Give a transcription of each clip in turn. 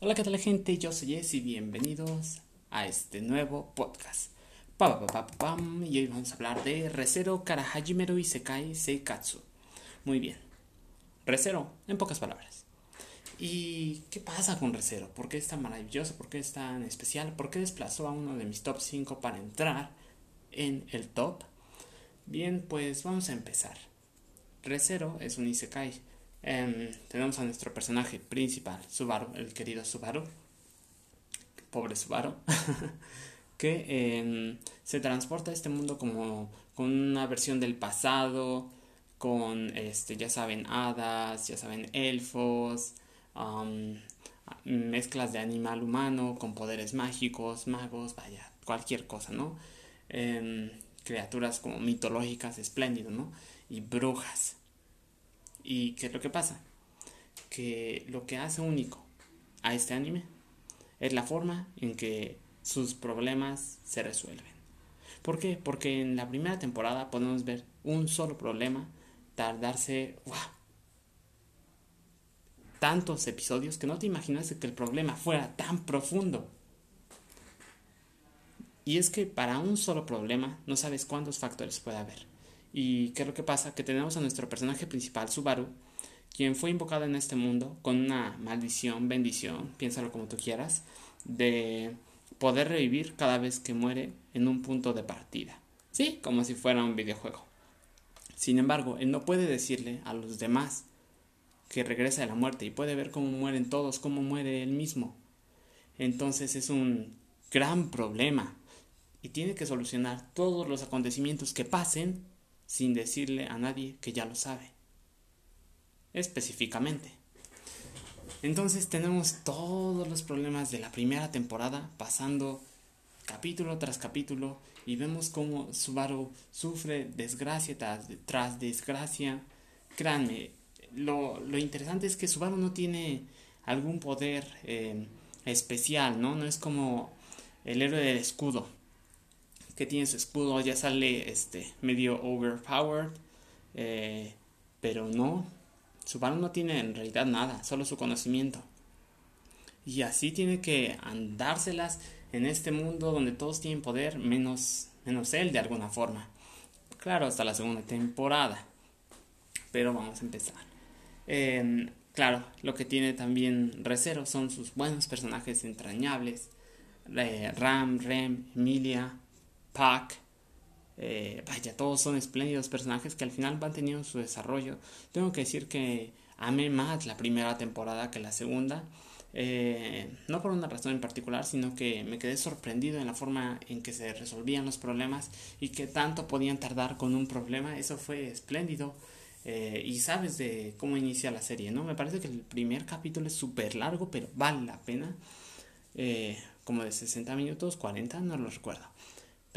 Hola, ¿qué tal gente? Yo soy Jess y bienvenidos a este nuevo podcast. Pa, pa, pa, y hoy vamos a hablar de Resero Karahajimeru Isekai Seikatsu. Muy bien. Resero, en pocas palabras. ¿Y qué pasa con Resero? ¿Por qué es tan maravilloso? ¿Por qué es tan especial? ¿Por qué desplazó a uno de mis top 5 para entrar en el top? Bien, pues vamos a empezar. Resero es un Isekai Em, tenemos a nuestro personaje principal, Subaru, el querido Subaru. Pobre Subaru. que em, se transporta a este mundo como con una versión del pasado, con, este, ya saben, hadas, ya saben, elfos, mezclas de animal humano, con poderes mágicos, magos, vaya, cualquier cosa, ¿no? Em, criaturas como mitológicas, espléndido, ¿no? Y brujas. ¿Y qué es lo que pasa? Que lo que hace único a este anime es la forma en que sus problemas se resuelven. ¿Por qué? Porque en la primera temporada podemos ver un solo problema tardarse tantos episodios que no te imaginas que el problema fuera tan profundo. Y es que para un solo problema no sabes cuántos factores puede haber. ¿Y qué es lo que pasa? Que tenemos a nuestro personaje principal, Subaru, quien fue invocado en este mundo con una maldición, bendición, piénsalo como tú quieras, de poder revivir cada vez que muere en un punto de partida. Sí, como si fuera un videojuego. Sin embargo, él no puede decirle a los demás que regresa de la muerte y puede ver cómo mueren todos, cómo muere él mismo. Entonces es un gran problema y tiene que solucionar todos los acontecimientos que pasen sin decirle a nadie que ya lo sabe. Específicamente. Entonces tenemos todos los problemas de la primera temporada pasando capítulo tras capítulo y vemos cómo Subaru sufre desgracia tras, desgracia. Créanme, lo, interesante es que Subaru no tiene algún poder eh, especial, ¿no? No es como el héroe del escudo que tiene su escudo ya sale este medio overpowered eh, pero no. Subaru no tiene en realidad nada solo su conocimiento. Y así tiene que andárselas en este mundo donde todos tienen poder menos menos él de alguna forma. Claro hasta la segunda temporada. Pero vamos a empezar. Em, claro lo que tiene también Recero son sus buenos personajes entrañables. Eh, Ram Rem Emilia Pac. Eh, vaya, todos son espléndidos personajes que al final van teniendo su desarrollo. Tengo que decir que amé más la primera temporada que la segunda. Eh, no por una razón en particular, sino que me quedé sorprendido en la forma en que se resolvían los problemas y que tanto podían tardar con un problema. Eso fue espléndido. Eh, y sabes de cómo inicia la serie, ¿no? Me parece que el primer capítulo es súper largo, pero vale la pena. como de 60 minutos, 40, no lo recuerdo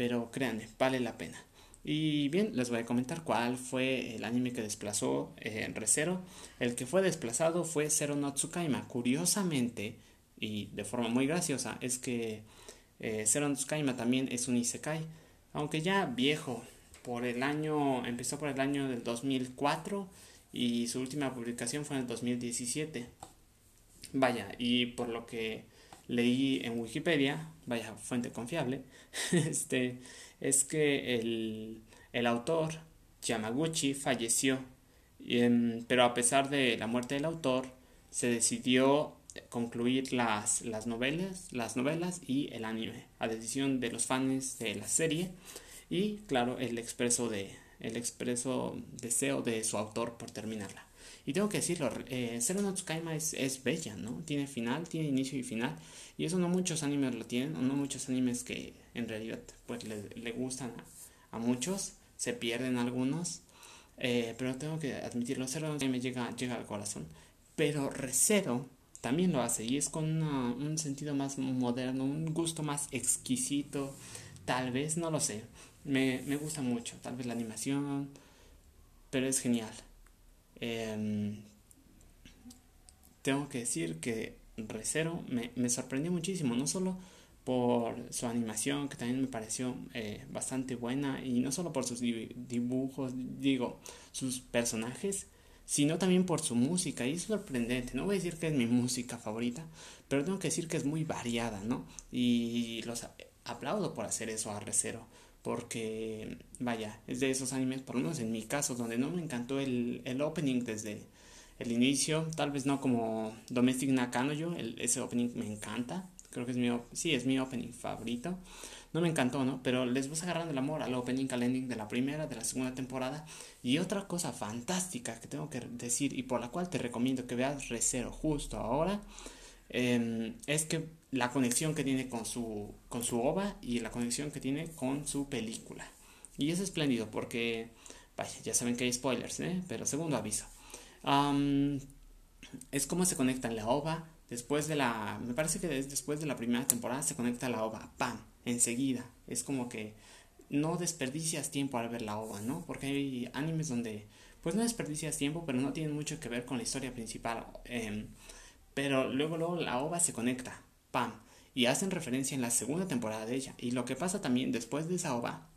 pero créanme, vale la pena. Y bien, les voy a comentar cuál fue el anime que desplazó eh, en Recero. El que fue desplazado fue Zero no Tsukaima. Curiosamente, y de forma muy graciosa, es que eh, Zero no Tsukaima también es un Isekai. Aunque ya viejo, por el año, empezó por el año del 2004 y su última publicación fue en el 2017. Vaya, y por lo que leí en Wikipedia, vaya fuente confiable, este, es que el, el autor, Yamaguchi, falleció. Em, pero a pesar de la muerte del autor, se decidió concluir las, las, novelas, las novelas y el anime, a decisión de los fans de la serie y claro el expreso de el expreso deseo de su autor por terminarla. Y tengo que decirlo, eh, Zero no Tsukaima es, es bella, ¿no? Tiene final, tiene inicio y final. Y eso no muchos animes lo tienen, o no muchos animes que en realidad pues le, le gustan a, muchos, se pierden algunos. Eh, pero tengo que admitirlo, Zero no me llega, llega al corazón. Pero Recero también lo hace y es con un sentido más moderno, un gusto más exquisito, tal vez, no lo sé. Me, me gusta mucho, tal vez la animación, pero es genial. Em, tengo que decir que Recero me, me, sorprendió muchísimo, no solo por su animación, que también me pareció eh, bastante buena, y no solo por sus dibujos, digo, sus personajes, sino también por su música. Y es sorprendente. No voy a decir que es mi música favorita, pero tengo que decir que es muy variada, ¿no? Y los aplaudo por hacer eso a Recero. Porque, vaya, es de esos animes, por lo menos en mi caso, donde no me encantó el, el opening desde el inicio. Tal vez no como Domestic Nakanoyo, el, ese opening me encanta. Creo que es mi, sí, es mi opening favorito no me encantó, ¿no? Pero les vas agarrando el amor al opening, al ending de la primera, de la segunda temporada. Y otra cosa fantástica que tengo que decir y por la cual te recomiendo que veas Recero justo ahora, em, es que la conexión que tiene con su, con su OVA y la conexión que tiene con su película. Y es espléndido porque, vaya, ya saben que hay spoilers, ¿eh? Pero segundo aviso. es como se conecta la OVA después de la, me parece que después de la primera temporada se conecta la OVA, ¡pam! enseguida. Es como que no desperdicias tiempo al ver la ova, ¿no? Porque hay animes donde pues no desperdicias tiempo, pero no tienen mucho que ver con la historia principal. Em, pero luego, luego la ova se conecta, ¡pam! Y hacen referencia en la segunda temporada de ella. Y lo que pasa también después de esa ova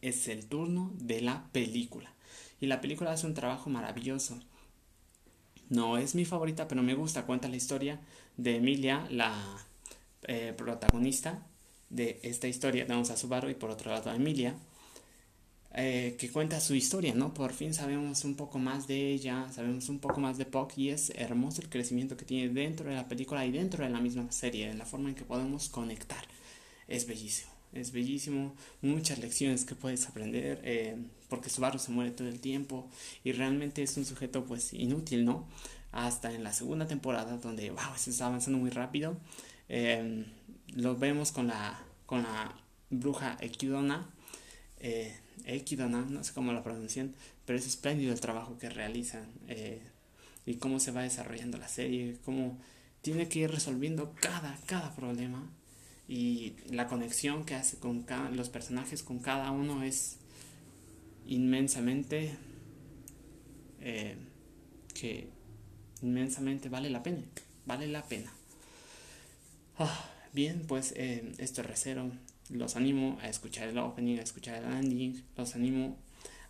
es el turno de la película. Y la película hace un trabajo maravilloso. No es mi favorita, pero me gusta. Cuenta la historia de Emilia, la eh, protagonista, de esta historia tenemos a Subaru y por otro lado a Emilia, eh, que cuenta su historia, ¿no? Por fin sabemos un poco más de ella, sabemos un poco más de Puck y es hermoso el crecimiento que tiene dentro de la película y dentro de la misma serie, en la forma en que podemos conectar. Es bellísimo, es bellísimo, muchas lecciones que puedes aprender, eh, porque Subaru se muere todo el tiempo y realmente es un sujeto pues inútil, ¿no? Hasta en la segunda temporada donde, wow, se está avanzando muy rápido. Eh, lo vemos con la, con la bruja Equidona, eh, Equidona, no sé cómo la pronuncian, pero es espléndido el trabajo que realizan eh, y cómo se va desarrollando la serie, cómo tiene que ir resolviendo cada, cada problema y la conexión que hace con los personajes con cada uno es inmensamente eh, que inmensamente vale la pena, vale la pena. Ah. Bien, pues eh, esto es Recero. Los animo a escuchar el opening, a escuchar el ending. Los animo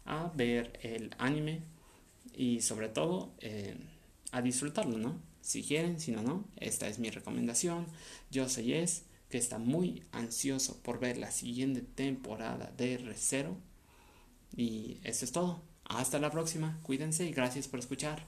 a ver el anime y sobre todo eh, a disfrutarlo, ¿no? Si quieren, si no, no. Esta es mi recomendación. Yo soy Es, que está muy ansioso por ver la siguiente temporada de Recero. Y eso es todo. Hasta la próxima. Cuídense y gracias por escuchar.